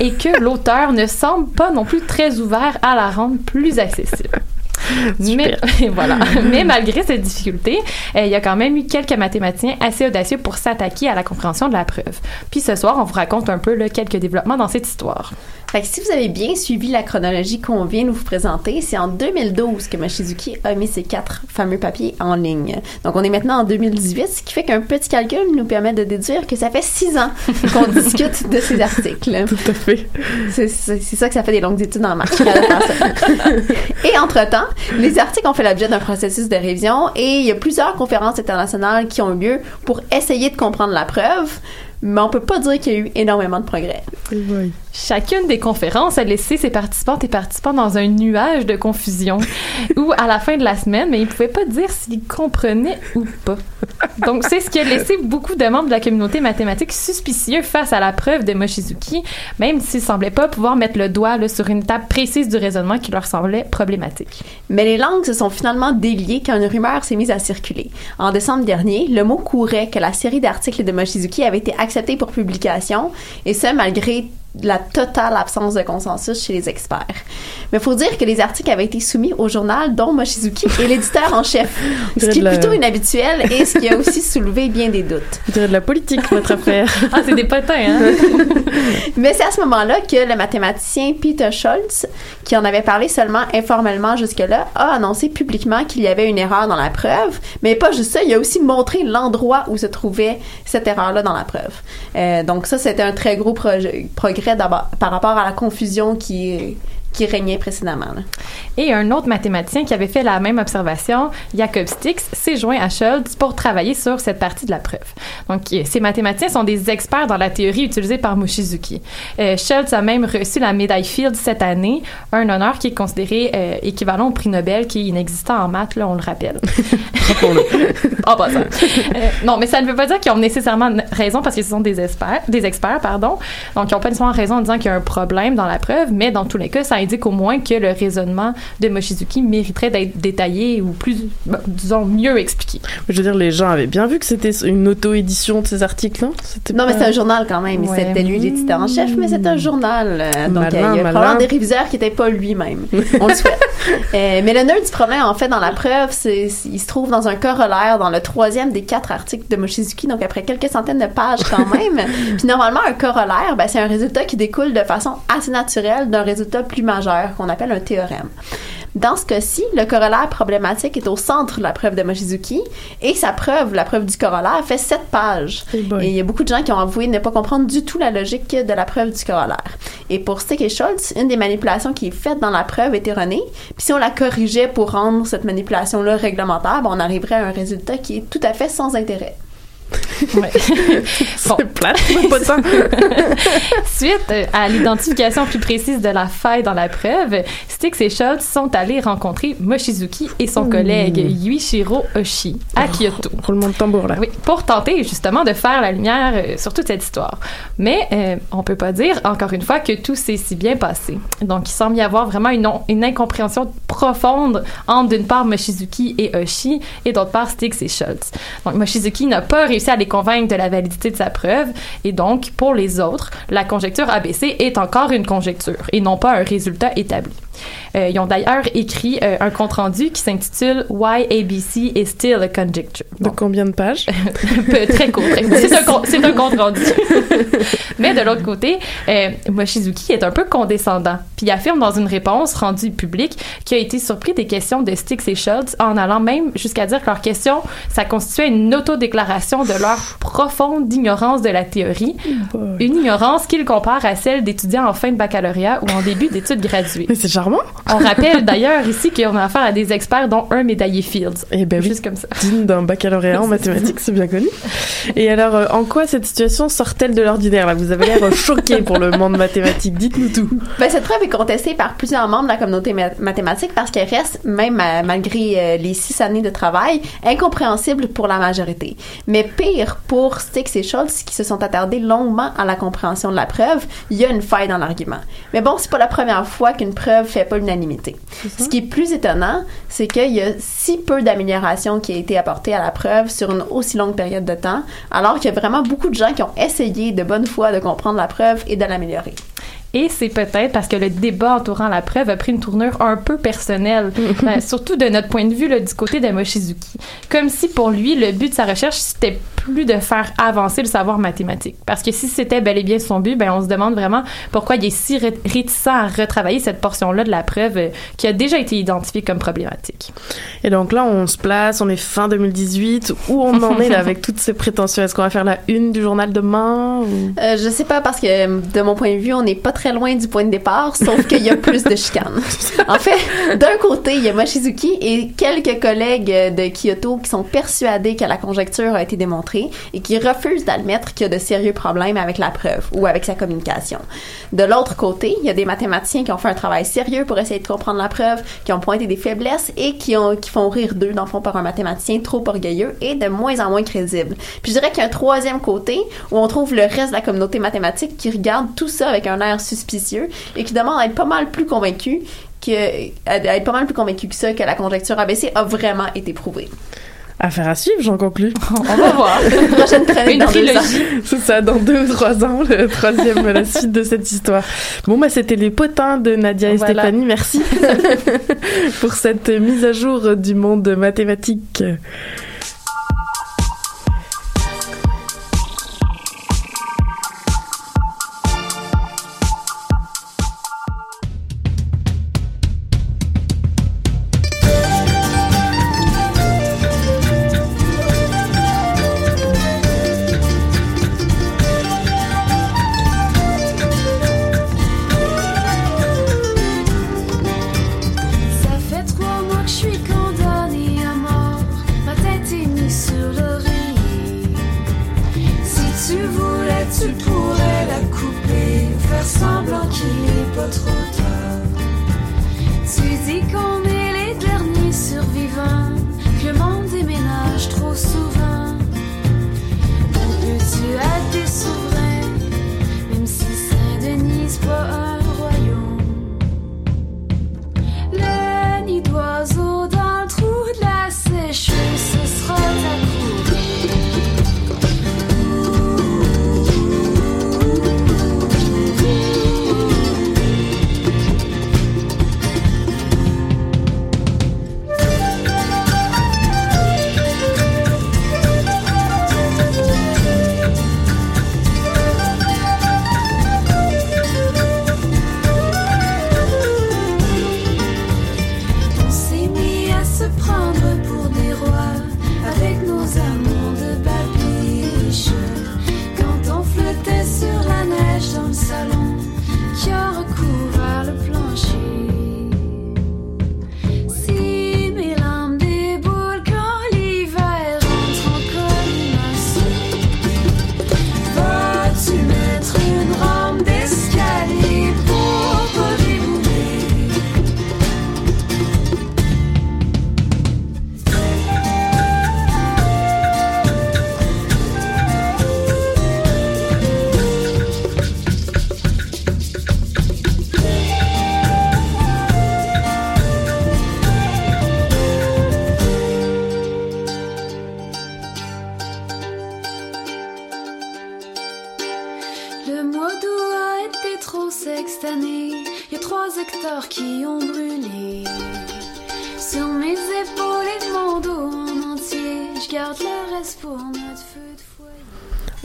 et que l'auteur ne semble pas non plus très ouvert à la rendre plus accessible. Mais, voilà. Mais malgré cette difficulté, euh, il y a quand même eu quelques mathématiciens assez audacieux pour s'attaquer à la compréhension de la preuve. Puis ce soir, on vous raconte un peu là, quelques développements dans cette histoire. Fait que si vous avez bien suivi la chronologie qu'on vient de vous présenter, c'est en 2012 que Mochizuki a mis ces quatre fameux papiers en ligne. Donc on est maintenant en 2018, ce qui fait qu'un petit calcul nous permet de déduire que ça fait six ans qu'on discute de ces articles. Tout à fait. C'est ça que ça fait des longues études en marketing. et entre-temps, les articles ont fait l'objet d'un processus de révision et il y a plusieurs conférences internationales qui ont eu lieu pour essayer de comprendre la preuve, mais on peut pas dire qu'il y a eu énormément de progrès. Chacune des conférences a laissé ses participantes et participants dans un nuage de confusion où, à la fin de la semaine, mais ils pouvaient pas dire s'ils comprenaient ou pas. Donc, c'est ce qui a laissé beaucoup de membres de la communauté mathématique suspicieux face à la preuve de Mochizuki, même s'ils semblaient pas pouvoir mettre le doigt là, sur une étape précise du raisonnement qui leur semblait problématique. Mais les langues se sont finalement déliées quand une rumeur s'est mise à circuler. En décembre dernier, le mot courait que la série d'articles de Mochizuki avait été acceptée pour publication, et ce, malgré la totale absence de consensus chez les experts. Mais il faut dire que les articles avaient été soumis au journal dont Mochizuki est l'éditeur en chef, ce qui est la- plutôt inhabituel et ce qui a aussi soulevé bien des doutes. Dirait de la politique, votre affaire. Ah, c'est des potins, hein? Mais c'est à ce moment-là que le mathématicien Peter Scholz, qui en avait parlé seulement informellement jusque-là, a annoncé publiquement qu'il y avait une erreur dans la preuve. Mais pas juste ça, il a aussi montré l'endroit où se trouvait cette erreur-là dans la preuve. Euh, donc ça, c'était un très gros progrès par rapport à la confusion qui, qui régnait précédemment. là. Et un autre mathématicien qui avait fait la même observation, Jacob Stix, s'est joint à Schultz pour travailler sur cette partie de la preuve. Donc, euh, ces mathématiciens sont des experts dans la théorie utilisée par Mochizuki. Euh, Schultz a même reçu la médaille Fields cette année, un honneur qui est considéré euh, équivalent au prix Nobel qui est inexistant en maths, là, on le rappelle. en passant. Euh, non, mais ça ne veut pas dire qu'ils ont nécessairement raison parce que ce sont des experts, des experts, pardon. Donc, ils n'ont pas nécessairement raison en disant qu'il y a un problème dans la preuve, mais dans tous les cas, ça indique au moins que le raisonnement de Mochizuki mériterait d'être détaillé ou plus, bah, disons, mieux expliqué. Je veux dire, les gens avaient bien vu que c'était une auto-édition de ces. C'était Non, mais c'est un journal quand même. Ouais. C'était lui l'éditeur en chef, mais c'est un journal. euh, donc, Malin, il y a probablement des réviseurs qui n'étaient pas lui-même. On le souhaite. Euh, mais le nœud du problème, en fait, dans la preuve, c'est il se trouve dans un corollaire dans le troisième des quatre articles de Mochizuki, donc après quelques centaines de pages quand même. Puis normalement, un corollaire, ben, c'est un résultat qui découle de façon assez naturelle d'un résultat plus majeur qu'on appelle un théorème. Dans ce cas-ci, le corollaire problématique est au centre de la preuve de Mochizuki et sa preuve, la preuve du corollaire, fait sept pages. et il y a beaucoup de gens qui ont avoué ne pas comprendre du tout la logique de la preuve du corollaire. Et pour Stick et Schultz, une des manipulations qui est faite dans la preuve est erronée. Puis si on la corrigeait pour rendre cette manipulation-là réglementaire, ben, on arriverait à un résultat qui est tout à fait sans intérêt. Ouais. C'est plate, pas de temps. Suite euh, à l'identification plus précise de la faille dans la preuve, Styx et Schultz sont allés rencontrer Mochizuki et son Ouh. collègue Yuichiro Oshi à Kyoto. Roulement de tambour, là. Oui, pour tenter justement de faire la lumière euh, sur toute cette histoire. Mais euh, on peut pas dire, encore une fois, que tout s'est si bien passé. Donc, il semble y avoir vraiment une, une incompréhension profonde entre, d'une part, Mochizuki et Oshi, et d'autre part, Styx et Schultz. Donc, Mochizuki n'a pas réussi à les convaincre de la validité de sa preuve, et donc, pour les autres, la conjecture ABC est encore une conjecture, et non pas un résultat établi. Euh, ils ont d'ailleurs écrit euh, un compte-rendu qui s'intitule Why ABC is still a conjecture. De combien de pages? Très court. C'est un, c'est un compte rendu. Mais de l'autre côté, euh, Mochizuki est un peu condescendant, puis il affirme dans une réponse rendue publique qu'il a été surpris des questions de Styx et Schultz en allant même jusqu'à dire que leurs questions, ça constituait une autodéclaration de leur profonde ignorance de la théorie, une ignorance qu'il compare à celle d'étudiants en fin de baccalauréat ou en début d'études graduées. Mais c'est charmant. On rappelle d'ailleurs ici qu'on a affaire à des experts dont un médaillé Fields. Eh ben oui. Juste comme ça. Digne d'un baccalauréat en mathématiques, c'est bien connu. Et alors, euh, en quoi cette situation sort-elle de l'ordinaire là? Vous avez l'air euh, choqué pour le monde mathématique. Dites-nous tout. Ben, cette preuve est contestée par plusieurs membres de la communauté ma- mathématique parce qu'elle reste, même euh, malgré euh, les six années de travail, incompréhensible pour la majorité. Mais pire, pour Styx et Schultz, qui se sont attardés longuement à la compréhension de la preuve, il y a une faille dans l'argument. Mais bon, c'est pas la première fois qu'une preuve fait pas l'unanimité. Ce qui est plus étonnant, c'est qu'il y a si peu d'amélioration qui a été apportée à la preuve sur une aussi longue période de temps, alors qu'il y a vraiment beaucoup de gens qui ont essayé de bonne foi de comprendre la preuve et de l'améliorer. Et c'est peut-être parce que le débat entourant la preuve a pris une tournure un peu personnelle, Ben, surtout de notre point de vue là, du côté de Mochizuki. Comme si pour lui, le but de sa recherche, c'était plus de faire avancer le savoir mathématique. Parce que si c'était bel et bien son but, ben on se demande vraiment pourquoi il est si ré- réticent à retravailler cette portion-là de la preuve euh, qui a déjà été identifiée comme problématique. Et donc là, on se place, on est fin 2018. Où on en est là avec toutes ces prétentions? Est-ce qu'on va faire la une du journal demain ou... Euh, je sais pas parce que de mon point de vue, on n'est pas très loin du point de départ, sauf qu'il y a plus de chicanes. En fait, d'un côté, il y a Mochizuki et quelques collègues de Kyoto qui sont persuadés que la conjecture a été démontrée et qui refusent d'admettre qu'il y a de sérieux problèmes avec la preuve ou avec sa communication. De l'autre côté, il y a des mathématiciens qui ont fait un travail sérieux pour essayer de comprendre la preuve, qui ont pointé des faiblesses et qui, ont, qui font rire d'eux, dans le fond, par un mathématicien trop orgueilleux et de moins en moins crédible. Puis je dirais qu'il y a un troisième côté où on trouve le reste de la communauté mathématique qui regarde tout ça avec un air suspicieux et qui demande à être pas mal plus convaincu que, à être pas mal plus convaincu que ça que la conjecture ABC a vraiment été prouvée. Affaire à suivre, j'en conclus. On va voir. Prochaine chronique Une dans deux ans. trilogie. C'est ça, dans deux ou trois ans, le troisième, la suite de cette histoire. Bon, bah, c'était les potins de Nadia et Voilà. Stéphanie. Merci pour cette mise à jour du monde mathématique.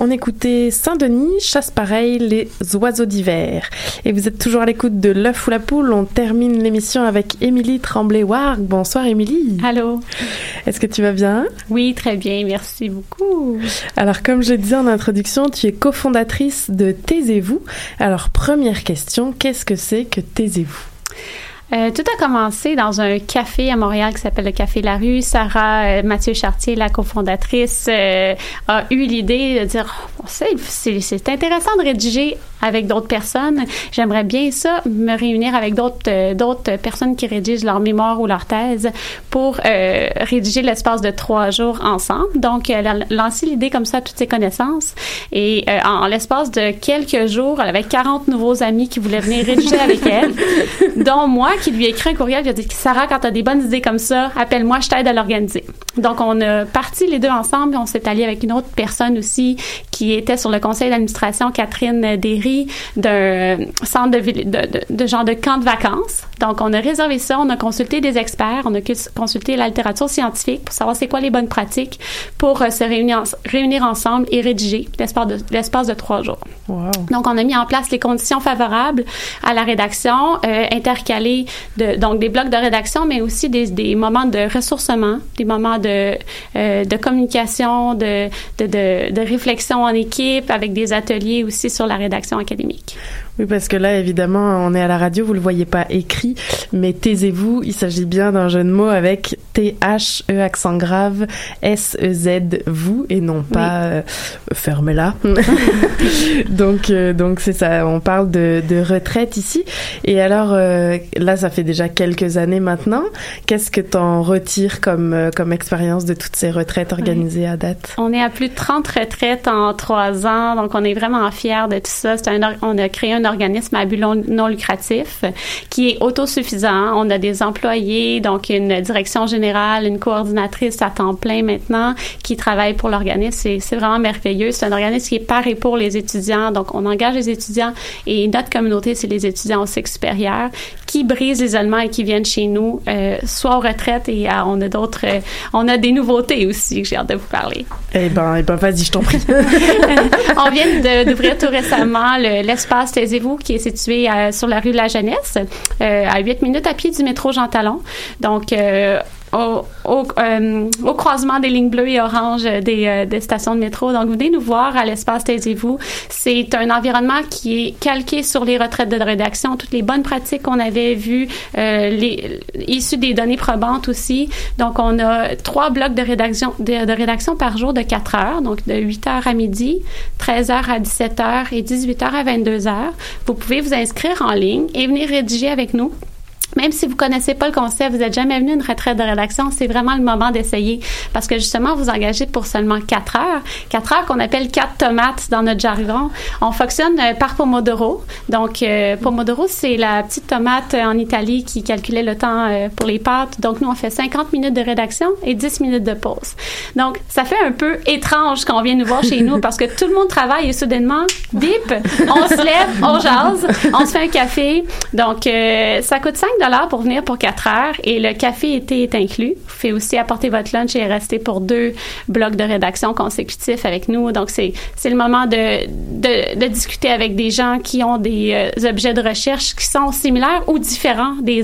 On écoutait Saint-Denis, Chasse pareil, les oiseaux d'hiver. Et vous êtes toujours à l'écoute de l'œuf ou la poule. On termine l'émission avec Émilie Tremblay-Warg. Bonsoir Émilie. Allô. Est-ce que tu vas bien? Oui, très bien, merci beaucoup. Alors, comme je disais en introduction, tu es cofondatrice de Taisez-vous. Alors, première question, qu'est-ce que c'est que Taisez-vous? Euh, tout a commencé dans un café à Montréal qui s'appelle le Café La Rue. Sarah euh, Mathieu Chartier, la cofondatrice, euh, a eu l'idée de dire oh, c'est, intéressant de rédiger avec d'autres personnes. J'aimerais bien ça, me réunir avec d'autres euh, d'autres personnes qui rédigent leur mémoire ou leur thèse pour euh, rédiger l'espace de trois jours ensemble. Donc, elle a lancé l'idée comme ça à toutes ses connaissances. Et euh, en, en l'espace de quelques jours, elle avait 40 nouveaux amis qui voulaient venir rédiger avec elle, dont moi qui lui ai écrit un courriel qui a dit Sarah, quand tu as des bonnes idées comme ça, appelle-moi, je t'aide à l'organiser. Donc, on a parti les deux ensemble, on s'est allié avec une autre personne aussi qui était sur le conseil d'administration, Catherine Derry, d'un centre de, de, de, de genre de camp de vacances. Donc, on a réservé ça, on a consulté des experts, on a cons- consulté la littérature scientifique pour savoir c'est quoi les bonnes pratiques pour euh, se réunir, réunir ensemble et rédiger l'espace de, l'espace de trois jours. Donc, on a mis en place les conditions favorables à la rédaction, euh, de, donc des blocs de rédaction, mais aussi des, des moments de ressourcement, des moments de, euh, de communication, de, de, de réflexion en équipe, avec des ateliers aussi sur la rédaction académique. Oui, parce que là, évidemment, on est à la radio, vous le voyez pas écrit, mais taisez-vous, il s'agit bien d'un jeu de mots avec T-H-E accent grave, S-E-Z, vous, et non pas euh, fermez-la. donc, euh, donc c'est ça, on parle de, de retraite ici. Et alors, euh, là, ça fait déjà quelques années maintenant. Qu'est-ce que t'en retires comme, comme expérience de toutes ces retraites organisées à date? On est à plus de 30 retraites en trois ans, donc on est vraiment fiers de tout ça. C'est un, on a créé un organisme à but non, lucratif qui est autosuffisant. On a des employés, donc une direction générale, une coordinatrice à temps plein maintenant qui travaille pour l'organisme. C'est, vraiment merveilleux. C'est un organisme qui est par et pour les étudiants, donc on engage les étudiants et notre communauté, c'est les étudiants au cycle supérieur qui brisent l'isolement et qui viennent chez nous, euh, soit aux retraites et euh, on a d'autres, euh, on a des nouveautés aussi que j'ai hâte de vous parler. Eh ben, eh ben, vas-y, je t'en prie. On vient de- d'ouvrir tout récemment le- l'espace Taisez-vous qui est situé euh, sur la rue de la Jeunesse, euh, à 8 minutes à pied du métro Jean Talon. Donc, euh, euh, au croisement des lignes bleues et oranges des, euh, des stations de métro. Donc, venez nous voir à l'espace Taisez-vous. C'est un environnement qui est calqué sur les retraites de rédaction, toutes les bonnes pratiques qu'on avait vues, euh, les, issues des données probantes aussi. Donc, on a trois blocs de rédaction, de, de rédaction par jour de 4 heures, donc de 8 heures à midi, 13 heures à 17 heures et 18 heures à 22 heures. Vous pouvez vous inscrire en ligne et venir rédiger avec nous. Même si vous connaissez pas le concept, vous êtes jamais venu à une retraite de rédaction, c'est vraiment le moment d'essayer parce que justement vous engagez pour seulement 4 heures, 4 heures qu'on appelle 4 tomates dans notre jargon. On fonctionne euh, par pomodoro. Donc euh, pomodoro c'est la petite tomate euh, en Italie qui calculait le temps euh, pour les pâtes. Donc nous on fait 50 minutes de rédaction et 10 minutes de pause. Donc ça fait un peu étrange quand on vient nous voir chez nous parce que tout le monde travaille et soudainement bip, on se lève, on jase, on se fait un café. Donc euh, ça coûte 5 dollars pour venir pour 4 heures et le café été est inclus. Vous pouvez aussi apporter votre lunch et rester pour deux blocs de rédaction consécutifs avec nous. Donc c'est c'est le moment de, de discuter avec des gens qui ont des euh, objets de recherche qui sont similaires ou différents des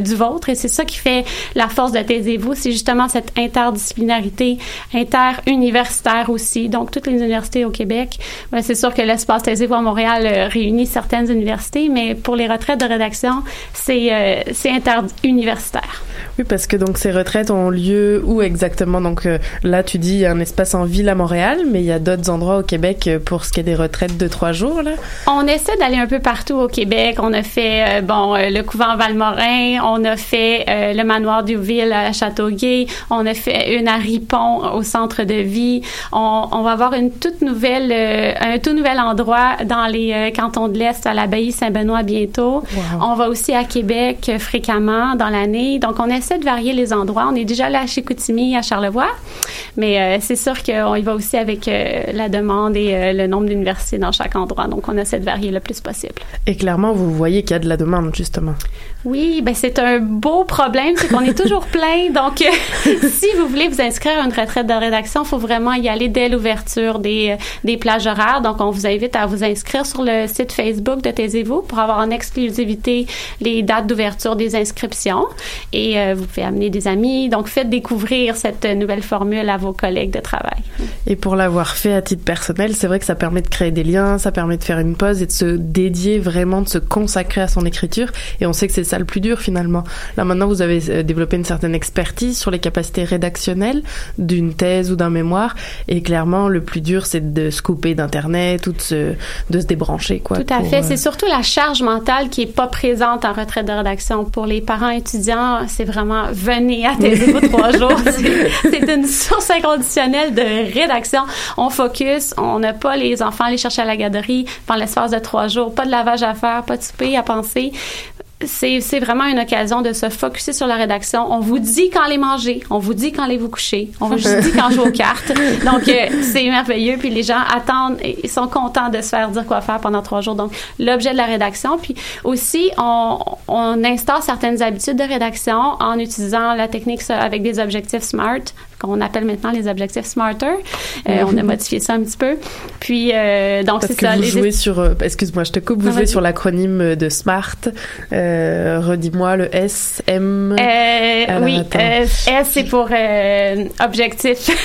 du vôtre et c'est ça qui fait la force de Taisez-vous, c'est justement cette interdisciplinarité interuniversitaire aussi. Donc toutes les universités au Québec, ben, c'est sûr que l'espace Taisez-vous à Montréal euh, réunit certaines universités, mais pour les retraites de rédaction, c'est euh, c'est interuniversitaire. Oui, parce que donc ces retraites ont lieu où exactement? Donc euh, là, tu dis il y a un espace en ville à Montréal, mais il y a d'autres endroits au Québec euh, pour ce qui est des retraites de trois jours là. On essaie d'aller un peu partout au Québec. On a fait euh, bon le couvent Valmorin, on a fait le manoir d'Youville à Châteauguay, on a fait une à Ripon au centre de vie. On, on va avoir une toute nouvelle un tout nouvel endroit dans les cantons de l'Est à l'abbaye Saint-Benoît bientôt. On va aussi à Québec fréquemment dans l'année. Donc on essaie de varier les endroits. On est déjà allé à Chicoutimi, à Charlevoix. Mais euh, c'est sûr qu'on y va aussi avec euh, la demande et euh, le nombre d'universités dans chaque endroit. Donc, on essaie de varier le plus possible. Et clairement, vous voyez qu'il y a de la demande, justement. Oui, ben c'est un beau problème, c'est qu'on est toujours plein. Donc, euh, si vous voulez vous inscrire à une retraite de rédaction, il faut vraiment y aller dès l'ouverture des, euh, des plages horaires. Donc, on vous invite à vous inscrire sur le site Facebook de Taisez-vous pour avoir en exclusivité les dates d'ouverture des inscriptions. Et euh, vous pouvez amener des amis. Donc, faites découvrir cette nouvelle formule à vos collègues de travail. Et pour l'avoir fait à titre personnel, c'est vrai que ça permet de créer des liens, ça permet de faire une pause et de se dédier vraiment, de se consacrer à son écriture. Et on sait que c'est ça le plus dur finalement. Là maintenant, vous avez euh, développé une certaine expertise sur les capacités rédactionnelles d'une thèse ou d'un mémoire. Et clairement, le plus dur, c'est de se couper d'internet ou de se, de se débrancher, quoi. Tout à pour, fait. euh, C'est surtout la charge mentale qui est pas présente en retraite de rédaction. Pour les parents étudiants, c'est vraiment venez à taisez-vous trois jours. C'est- une source inconditionnelle de rédaction. On focus, on n'a pas les enfants à aller chercher à la garderie pendant l'espace de trois jours, pas de lavage à faire, pas de souper à penser. C'est vraiment une occasion de se focuser sur la rédaction. On vous dit quand les manger, on vous dit quand les vous coucher, on vous dit quand jouer aux cartes. Donc euh, c'est merveilleux. Puis les gens attendent et sont contents de se faire dire quoi faire pendant trois jours. Donc l'objet de la rédaction. Puis aussi on, on instaure certaines habitudes de rédaction en utilisant la technique avec des objectifs SMART qu'on appelle maintenant les objectifs Smarter. Euh, on a modifié ça un petit peu. Puis euh, donc c'est ça. vous les- jouez sur, euh, excuse-moi, je te coupe, vous jouez sur l'acronyme de SMART. Euh, redis-moi le S, M. Alors, oui, S c'est pour objectif.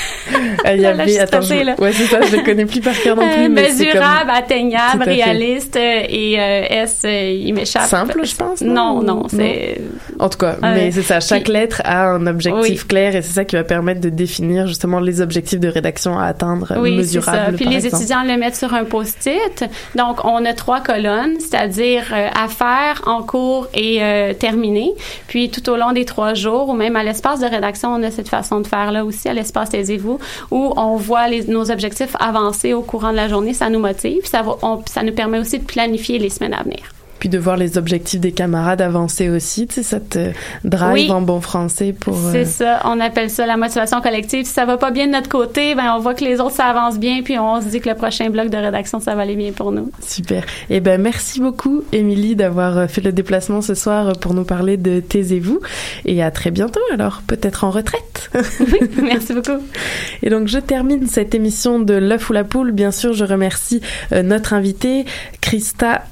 Ah, il y avait, attends, je- ouais, c'est ça, je le connais plus par cœur non plus, mais mesurable, comme- atteignable, réaliste et S, il m'échappe. Simple, je pense. Non, non, c'est. En tout cas, mais c'est ça. Chaque Puis- lettre a un objectif Oui. clair et c'est ça qui va permettre de définir justement les objectifs de rédaction à atteindre, Oui, c'est mesurables. ça. Puis par les exemple. étudiants le mettent sur un post-it. Donc, on a trois colonnes, c'est-à-dire euh, à faire, en cours et euh, terminé. Puis, tout au long des trois jours, ou même à l'espace de rédaction, on a cette façon de faire là aussi, à l'espace Taisez-vous, où on voit les- nos objectifs avancer au courant de la journée. Ça nous motive. Ça, va- on- ça nous permet aussi de planifier les semaines à venir. Puis de voir les objectifs des camarades avancer aussi, tu sais, ça te drive Oui. en bon français pour. euh, C'est ça, on appelle ça la motivation collective. Si ça va pas bien de notre côté, ben on voit que les autres ça avance bien, puis on se dit que le prochain bloc de rédaction ça va aller bien pour nous. Super. Eh ben merci beaucoup, Émilie, d'avoir euh, fait le déplacement ce soir euh, pour nous parler de Taisez-vous. Et à très bientôt, alors peut-être en retraite. oui, merci beaucoup. Et donc je termine cette émission de l'œuf ou la poule. Bien sûr, je remercie euh, notre invitée, Christa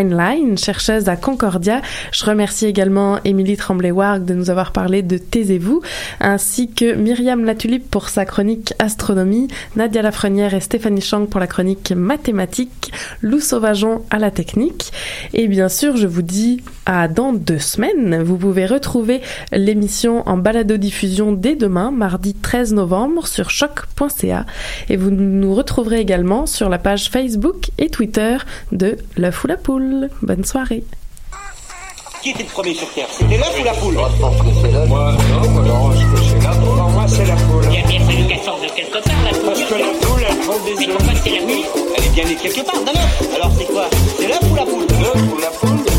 Byers-Heinlein, chercheuse à Concordia. Je remercie également Émilie Tremblay-Warg de nous avoir parlé de Taisez-vous, ainsi que Myriam Latulipe pour sa chronique astronomie, Nadia Lafrenière et Stéphanie Chang pour la chronique mathématiques, Lou Sauvageon à la technique. Et bien sûr, je vous dis à dans deux semaines. Vous pouvez retrouver l'émission en balado-diffusion dès demain, mardi 13 novembre, sur choc.ca. Et vous nous retrouverez également sur la page Facebook et Twitter de l'œuf ou la poule. Bonne soirée. Qui était le premier sur Terre? C'était l'œuf ou la poule? Moi, je pense que c'est l'œuf. Moi, non, moi, non, je pense que c'est la poule. Pour moi, c'est la poule. Il y a bien fallu qu'elle sorte de quelque part, la poule. Parce que la poule, elle prend des Mais œufs. pourquoi c'est la nuit Elle est bien née quelque part d'un œuf. Alors c'est quoi? C'est l'œuf ou la poule? L'œuf ou la poule?